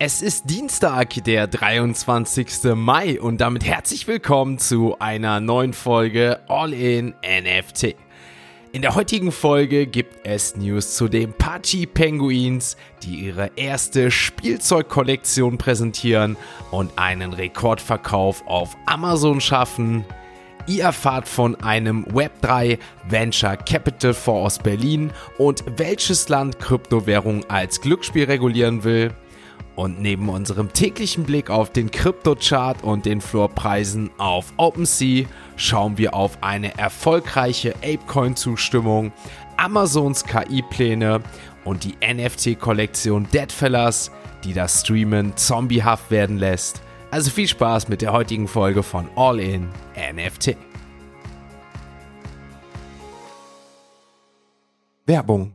Es ist Dienstag, der 23. Mai und damit herzlich willkommen zu einer neuen Folge All in NFT. In der heutigen Folge gibt es News zu den Pachi Penguins, die ihre erste Spielzeugkollektion präsentieren und einen Rekordverkauf auf Amazon schaffen. Ihr erfahrt von einem Web3 Venture Capital Fonds aus Berlin und welches Land Kryptowährung als Glücksspiel regulieren will. Und neben unserem täglichen Blick auf den Kryptochart und den Floorpreisen auf OpenSea schauen wir auf eine erfolgreiche Apecoin-Zustimmung, Amazons KI-Pläne und die NFT-Kollektion Deadfellas, die das Streamen zombiehaft werden lässt. Also viel Spaß mit der heutigen Folge von All In NFT. Werbung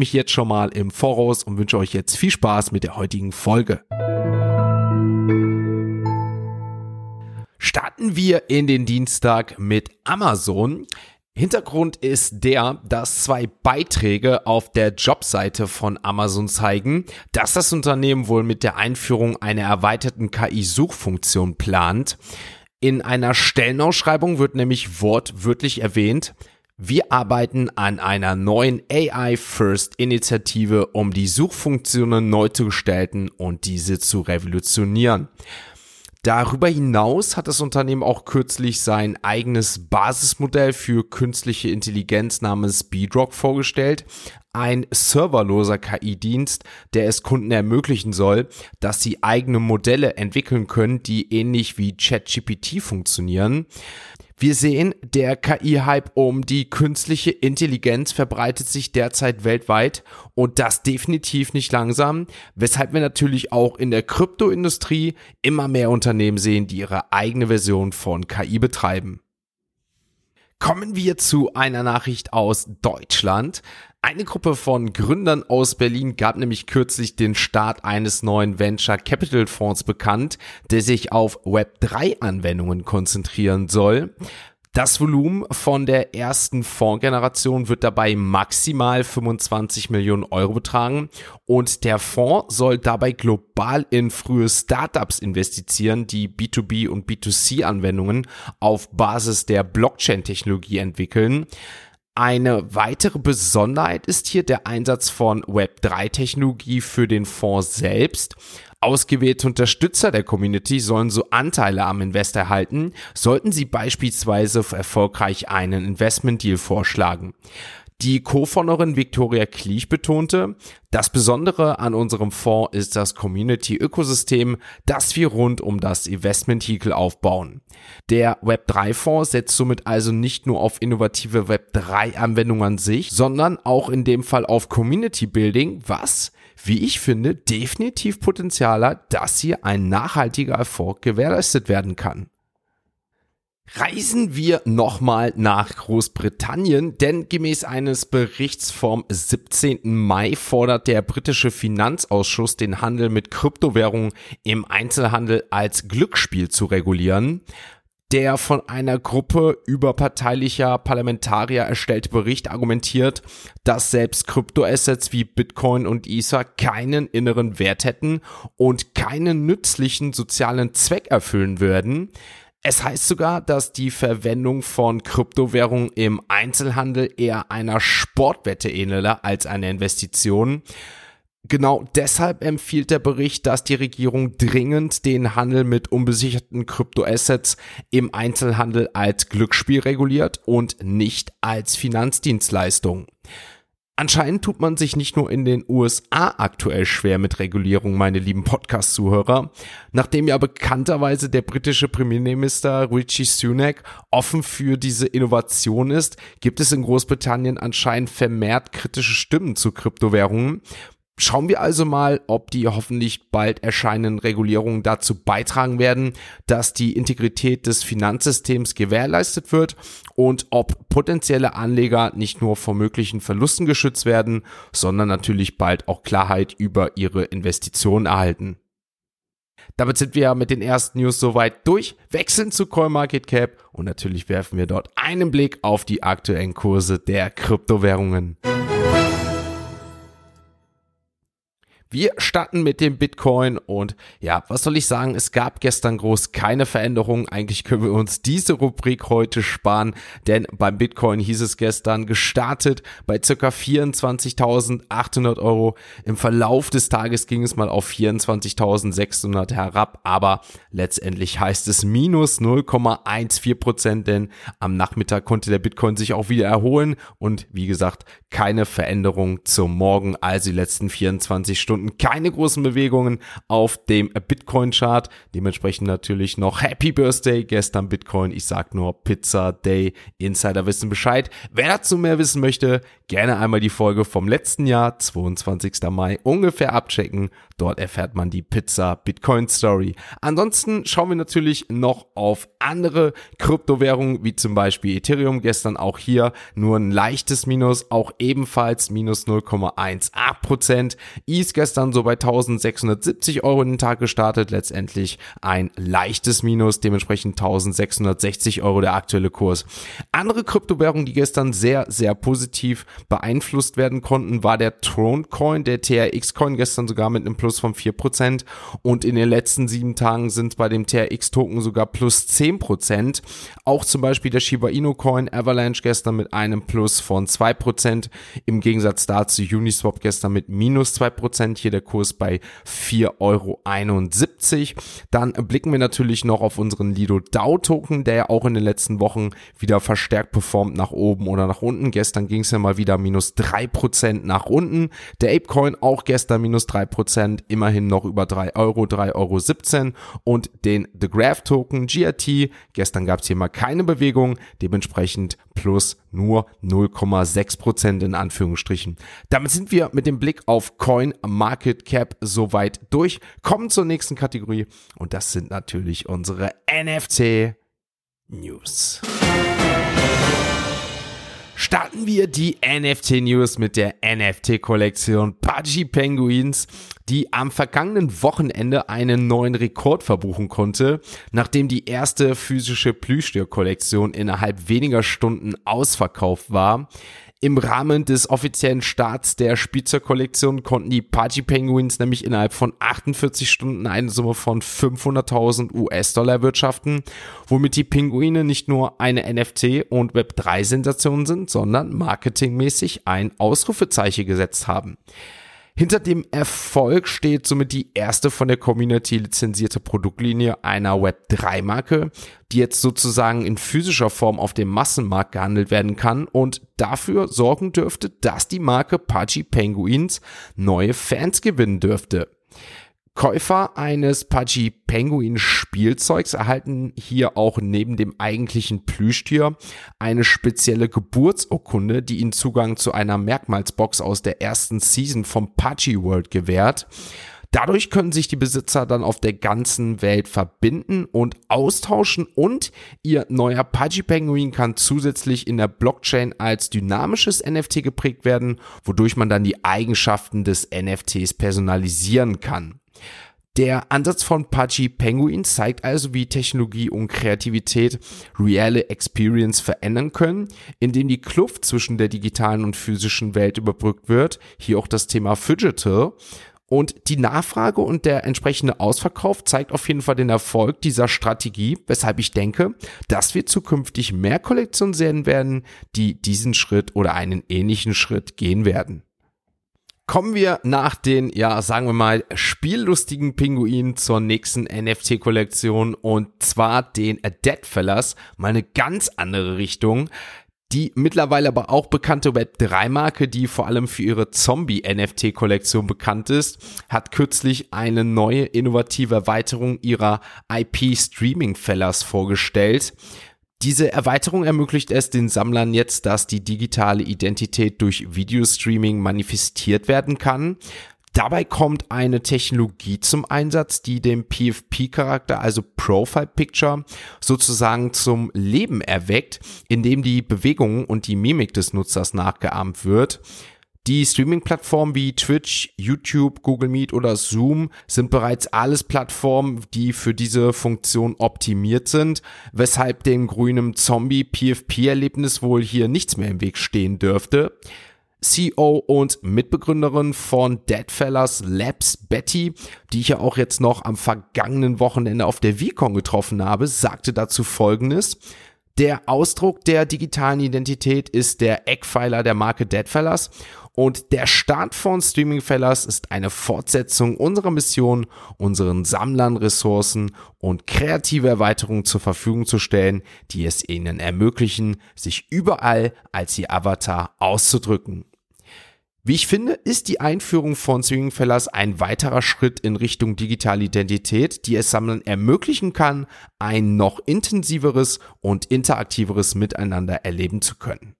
mich jetzt schon mal im Voraus und wünsche euch jetzt viel Spaß mit der heutigen Folge. Starten wir in den Dienstag mit Amazon. Hintergrund ist der, dass zwei Beiträge auf der Jobseite von Amazon zeigen, dass das Unternehmen wohl mit der Einführung einer erweiterten KI-Suchfunktion plant. In einer Stellenausschreibung wird nämlich wortwörtlich erwähnt, wir arbeiten an einer neuen AI First Initiative, um die Suchfunktionen neu zu gestalten und diese zu revolutionieren. Darüber hinaus hat das Unternehmen auch kürzlich sein eigenes Basismodell für künstliche Intelligenz namens Bedrock vorgestellt. Ein serverloser KI-Dienst, der es Kunden ermöglichen soll, dass sie eigene Modelle entwickeln können, die ähnlich wie ChatGPT funktionieren. Wir sehen, der KI-Hype um die künstliche Intelligenz verbreitet sich derzeit weltweit und das definitiv nicht langsam, weshalb wir natürlich auch in der Kryptoindustrie immer mehr Unternehmen sehen, die ihre eigene Version von KI betreiben. Kommen wir zu einer Nachricht aus Deutschland. Eine Gruppe von Gründern aus Berlin gab nämlich kürzlich den Start eines neuen Venture Capital Fonds bekannt, der sich auf Web3-Anwendungen konzentrieren soll. Das Volumen von der ersten Fondsgeneration wird dabei maximal 25 Millionen Euro betragen und der Fonds soll dabei global in frühe Startups investieren, die B2B und B2C-Anwendungen auf Basis der Blockchain-Technologie entwickeln. Eine weitere Besonderheit ist hier der Einsatz von Web3-Technologie für den Fonds selbst. Ausgewählte Unterstützer der Community sollen so Anteile am Invest erhalten, sollten sie beispielsweise erfolgreich einen Investment-Deal vorschlagen. Die Co-Founderin Victoria Kliech betonte, das Besondere an unserem Fonds ist das Community-Ökosystem, das wir rund um das Investment-Vehicle aufbauen. Der Web3-Fonds setzt somit also nicht nur auf innovative Web3-Anwendungen an sich, sondern auch in dem Fall auf Community-Building, was, wie ich finde, definitiv Potenzial hat, dass hier ein nachhaltiger Erfolg gewährleistet werden kann. Reisen wir nochmal nach Großbritannien, denn gemäß eines Berichts vom 17. Mai fordert der britische Finanzausschuss den Handel mit Kryptowährungen im Einzelhandel als Glücksspiel zu regulieren. Der von einer Gruppe überparteilicher Parlamentarier erstellte Bericht argumentiert, dass selbst Kryptoassets wie Bitcoin und Ether keinen inneren Wert hätten und keinen nützlichen sozialen Zweck erfüllen würden. Es heißt sogar, dass die Verwendung von Kryptowährungen im Einzelhandel eher einer Sportwette ähnele als einer Investition. Genau deshalb empfiehlt der Bericht, dass die Regierung dringend den Handel mit unbesicherten Kryptoassets im Einzelhandel als Glücksspiel reguliert und nicht als Finanzdienstleistung. Anscheinend tut man sich nicht nur in den USA aktuell schwer mit Regulierung, meine lieben Podcast-Zuhörer. Nachdem ja bekannterweise der britische Premierminister Richie Sunak offen für diese Innovation ist, gibt es in Großbritannien anscheinend vermehrt kritische Stimmen zu Kryptowährungen. Schauen wir also mal, ob die hoffentlich bald erscheinenden Regulierungen dazu beitragen werden, dass die Integrität des Finanzsystems gewährleistet wird und ob potenzielle Anleger nicht nur vor möglichen Verlusten geschützt werden, sondern natürlich bald auch Klarheit über ihre Investitionen erhalten. Damit sind wir mit den ersten News soweit durch, wechseln zu CoinMarketCap und natürlich werfen wir dort einen Blick auf die aktuellen Kurse der Kryptowährungen. Wir starten mit dem Bitcoin und ja, was soll ich sagen? Es gab gestern groß keine Veränderungen. Eigentlich können wir uns diese Rubrik heute sparen, denn beim Bitcoin hieß es gestern gestartet bei circa 24.800 Euro. Im Verlauf des Tages ging es mal auf 24.600 herab, aber letztendlich heißt es minus 0,14 Prozent, denn am Nachmittag konnte der Bitcoin sich auch wieder erholen und wie gesagt, keine Veränderung zum Morgen, also die letzten 24 Stunden Stunden keine großen Bewegungen auf dem Bitcoin-Chart. Dementsprechend natürlich noch Happy Birthday gestern Bitcoin. Ich sag nur Pizza Day. Insider wissen Bescheid. Wer dazu mehr wissen möchte, gerne einmal die Folge vom letzten Jahr, 22. Mai, ungefähr abchecken. Dort erfährt man die Pizza Bitcoin Story. Ansonsten schauen wir natürlich noch auf andere Kryptowährungen, wie zum Beispiel Ethereum. Gestern auch hier nur ein leichtes Minus, auch ebenfalls minus 0,18 Prozent. ETH gestern so bei 1670 Euro in den Tag gestartet. Letztendlich ein leichtes Minus, dementsprechend 1660 Euro der aktuelle Kurs. Andere Kryptowährungen, die gestern sehr, sehr positiv beeinflusst werden konnten, war der Tron Coin, der TRX Coin gestern sogar mit einem Plus von 4% und in den letzten sieben Tagen sind bei dem TRX Token sogar plus 10%. Auch zum Beispiel der Shiba Inu Coin Avalanche gestern mit einem Plus von 2%. Im Gegensatz dazu Uniswap gestern mit minus 2%. Prozent, hier der Kurs bei 4,71 Euro. Dann blicken wir natürlich noch auf unseren Lido DAO Token, der ja auch in den letzten Wochen wieder verstärkt performt nach oben oder nach unten. Gestern ging es ja mal wieder minus 3% nach unten. Der Apecoin auch gestern minus 3%, immerhin noch über 3 Euro, 3,17 Euro. Und den The Graph Token GRT, gestern gab es hier mal keine Bewegung, dementsprechend plus nur 0,6% in Anführungsstrichen. Damit sind wir mit dem Blick auf Coin Market Cap soweit durch. Kommen zur nächsten Kategorie und das sind natürlich unsere NFT News. Starten wir die NFT News mit der NFT Kollektion Pudgy Penguins, die am vergangenen Wochenende einen neuen Rekord verbuchen konnte, nachdem die erste physische Plüschtier-Kollektion innerhalb weniger Stunden ausverkauft war. Im Rahmen des offiziellen Starts der Spielzeugkollektion konnten die Party Penguins nämlich innerhalb von 48 Stunden eine Summe von 500.000 US-Dollar erwirtschaften, womit die Pinguine nicht nur eine NFT- und Web3-Sensation sind, sondern marketingmäßig ein Ausrufezeichen gesetzt haben. Hinter dem Erfolg steht somit die erste von der Community lizenzierte Produktlinie einer Web3-Marke, die jetzt sozusagen in physischer Form auf dem Massenmarkt gehandelt werden kann und dafür sorgen dürfte, dass die Marke Pudgy Penguins neue Fans gewinnen dürfte. Käufer eines Pudgy Penguin Spielzeugs erhalten hier auch neben dem eigentlichen Plüschtier eine spezielle Geburtsurkunde, die ihnen Zugang zu einer Merkmalsbox aus der ersten Season vom Pudgy World gewährt. Dadurch können sich die Besitzer dann auf der ganzen Welt verbinden und austauschen und ihr neuer Pudgy Penguin kann zusätzlich in der Blockchain als dynamisches NFT geprägt werden, wodurch man dann die Eigenschaften des NFTs personalisieren kann. Der Ansatz von Pudgy Penguin zeigt also, wie Technologie und Kreativität reale Experience verändern können, indem die Kluft zwischen der digitalen und physischen Welt überbrückt wird. Hier auch das Thema Digital. Und die Nachfrage und der entsprechende Ausverkauf zeigt auf jeden Fall den Erfolg dieser Strategie, weshalb ich denke, dass wir zukünftig mehr Kollektionen sehen werden, die diesen Schritt oder einen ähnlichen Schritt gehen werden. Kommen wir nach den, ja, sagen wir mal, spiellustigen Pinguinen zur nächsten NFT-Kollektion und zwar den Deadfellas, mal eine ganz andere Richtung. Die mittlerweile aber auch bekannte Web3-Marke, die vor allem für ihre Zombie-NFT-Kollektion bekannt ist, hat kürzlich eine neue innovative Erweiterung ihrer IP-Streaming-Fellers vorgestellt. Diese Erweiterung ermöglicht es den Sammlern jetzt, dass die digitale Identität durch Videostreaming manifestiert werden kann. Dabei kommt eine Technologie zum Einsatz, die den PFP-Charakter, also Profile Picture, sozusagen zum Leben erweckt, indem die Bewegungen und die Mimik des Nutzers nachgeahmt wird. Die Streaming-Plattformen wie Twitch, YouTube, Google Meet oder Zoom sind bereits alles Plattformen, die für diese Funktion optimiert sind, weshalb dem grünen Zombie-PFP-Erlebnis wohl hier nichts mehr im Weg stehen dürfte. CEO und Mitbegründerin von Deadfellas Labs, Betty, die ich ja auch jetzt noch am vergangenen Wochenende auf der VCon getroffen habe, sagte dazu folgendes. Der Ausdruck der digitalen Identität ist der Eckpfeiler der Marke Deadfellas und der Start von Streamingfellas ist eine Fortsetzung unserer Mission, unseren Sammlern Ressourcen und kreative Erweiterungen zur Verfügung zu stellen, die es ihnen ermöglichen, sich überall als ihr Avatar auszudrücken. Wie ich finde, ist die Einführung von Swingfellas ein weiterer Schritt in Richtung digitale Identität, die es Sammlern ermöglichen kann, ein noch intensiveres und interaktiveres Miteinander erleben zu können.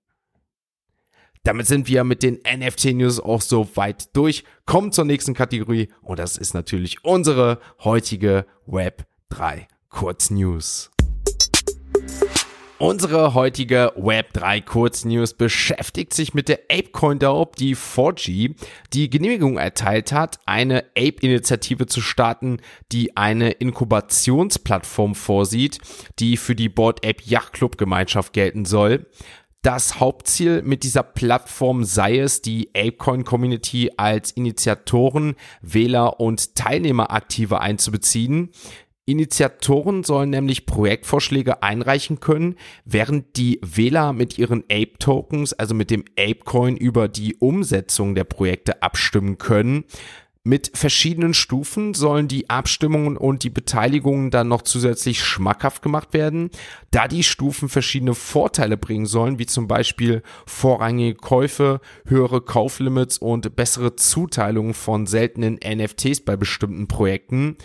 Damit sind wir mit den NFT-News auch so weit durch. Kommen zur nächsten Kategorie und das ist natürlich unsere heutige Web 3 Kurznews. Unsere heutige Web3 Kurznews beschäftigt sich mit der ApeCoin DAO, die 4G die Genehmigung erteilt hat, eine Ape-Initiative zu starten, die eine Inkubationsplattform vorsieht, die für die Board Ape Yacht Club Gemeinschaft gelten soll. Das Hauptziel mit dieser Plattform sei es, die ApeCoin Community als Initiatoren, Wähler und Teilnehmer aktiver einzubeziehen. Initiatoren sollen nämlich Projektvorschläge einreichen können, während die Wähler mit ihren Ape-Tokens, also mit dem Apecoin, über die Umsetzung der Projekte abstimmen können. Mit verschiedenen Stufen sollen die Abstimmungen und die Beteiligungen dann noch zusätzlich schmackhaft gemacht werden, da die Stufen verschiedene Vorteile bringen sollen, wie zum Beispiel vorrangige Käufe, höhere Kauflimits und bessere Zuteilungen von seltenen NFTs bei bestimmten Projekten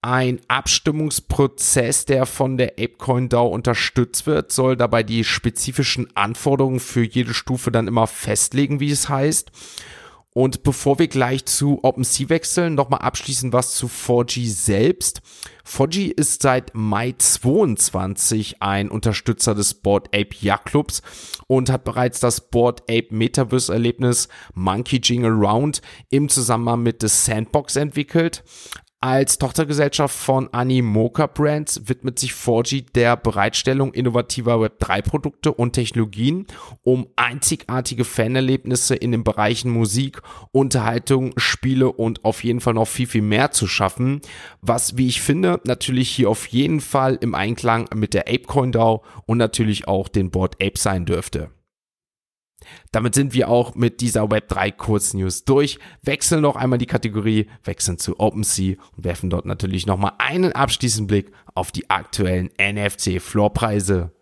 ein Abstimmungsprozess, der von der ApeCoin DAO unterstützt wird, soll dabei die spezifischen Anforderungen für jede Stufe dann immer festlegen, wie es heißt. Und bevor wir gleich zu OpenSea wechseln, nochmal abschließend was zu 4G selbst. 4G ist seit Mai 22 ein Unterstützer des Board Ape Yacht Clubs und hat bereits das Board Ape Metaverse Erlebnis Monkey Jingle Round im Zusammenhang mit The Sandbox entwickelt. Als Tochtergesellschaft von Animoca Brands widmet sich 4G der Bereitstellung innovativer Web3-Produkte und Technologien, um einzigartige Fanerlebnisse in den Bereichen Musik, Unterhaltung, Spiele und auf jeden Fall noch viel, viel mehr zu schaffen, was, wie ich finde, natürlich hier auf jeden Fall im Einklang mit der ApeCoin DAO und natürlich auch den Board Ape sein dürfte. Damit sind wir auch mit dieser Web3 Kurznews durch. Wechseln noch einmal die Kategorie, wechseln zu OpenSea und werfen dort natürlich nochmal einen abschließenden Blick auf die aktuellen NFC-Floorpreise.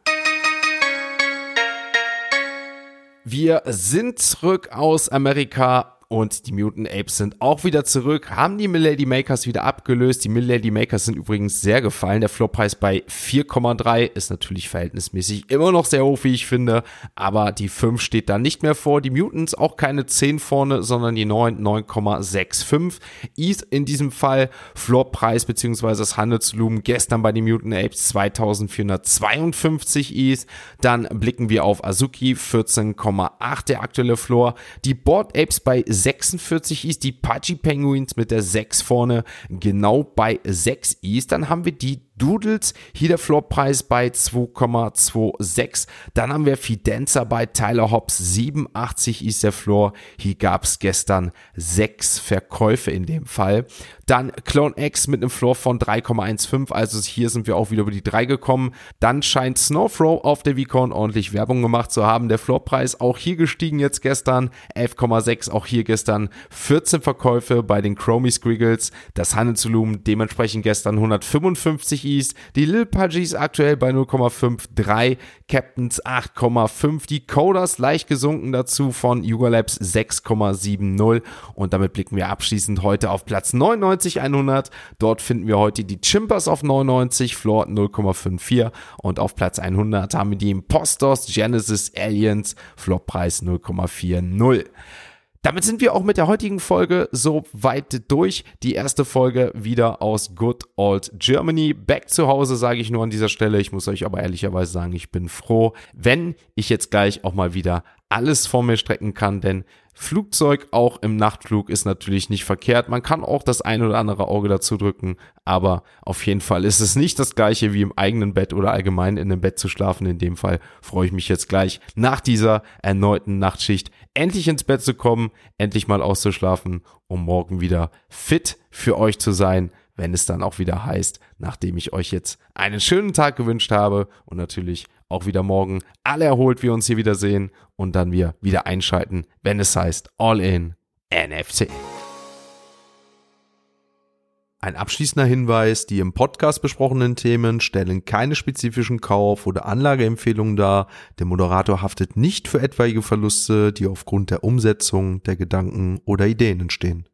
Wir sind zurück aus Amerika und die Mutant Apes sind auch wieder zurück, haben die Milady Makers wieder abgelöst. Die Milady Makers sind übrigens sehr gefallen. Der Floppreis bei 4,3 ist natürlich verhältnismäßig immer noch sehr hoch, wie ich finde. Aber die 5 steht da nicht mehr vor. Die Mutants auch keine 10 vorne, sondern die 9, 9,65. Ist in diesem Fall Floppreis bzw. das Handelsvolumen gestern bei den Mutant Apes 2452 ist. Dann blicken wir auf Azuki 14,8 der aktuelle Floor. Die Board Apes bei 46 ist, die Pudgy Penguins mit der 6 vorne genau bei 6 ist. Dann haben wir die Doodles, hier der Floorpreis bei 2,26. Dann haben wir Fidenza bei Tyler Hobbs 87 ist der Floor. Hier gab es gestern sechs Verkäufe in dem Fall. Dann Clone X mit einem Floor von 3,15, also hier sind wir auch wieder über die 3 gekommen. Dann scheint Snowthrow auf der VCon ordentlich Werbung gemacht zu haben. Der Floorpreis auch hier gestiegen jetzt gestern, 11,6, auch hier gestern 14 Verkäufe bei den Chromie Squiggles. Das Handelsvolumen dementsprechend gestern 155 Yankees, die Lil Pudgies aktuell bei 0,53, Captains 8,5, die Coders leicht gesunken dazu von Yuga Labs 6,70 und damit blicken wir abschließend heute auf Platz 99 100. Dort finden wir heute die Chimpers auf 99, Floor 0,54 und auf Platz 100 haben wir die Impostors Genesis Aliens, Floppreis 0,40. Damit sind wir auch mit der heutigen Folge so weit durch. Die erste Folge wieder aus Good Old Germany. Back zu Hause sage ich nur an dieser Stelle. Ich muss euch aber ehrlicherweise sagen, ich bin froh, wenn ich jetzt gleich auch mal wieder alles vor mir strecken kann, denn Flugzeug auch im Nachtflug ist natürlich nicht verkehrt. Man kann auch das ein oder andere Auge dazu drücken, aber auf jeden Fall ist es nicht das gleiche wie im eigenen Bett oder allgemein in einem Bett zu schlafen. In dem Fall freue ich mich jetzt gleich nach dieser erneuten Nachtschicht endlich ins Bett zu kommen, endlich mal auszuschlafen, um morgen wieder fit für euch zu sein, wenn es dann auch wieder heißt, nachdem ich euch jetzt einen schönen Tag gewünscht habe und natürlich auch wieder morgen alle erholt wir uns hier wieder sehen und dann wir wieder einschalten, wenn es heißt All in NFC. Ein abschließender Hinweis, die im Podcast besprochenen Themen stellen keine spezifischen Kauf- oder Anlageempfehlungen dar. Der Moderator haftet nicht für etwaige Verluste, die aufgrund der Umsetzung der Gedanken oder Ideen entstehen.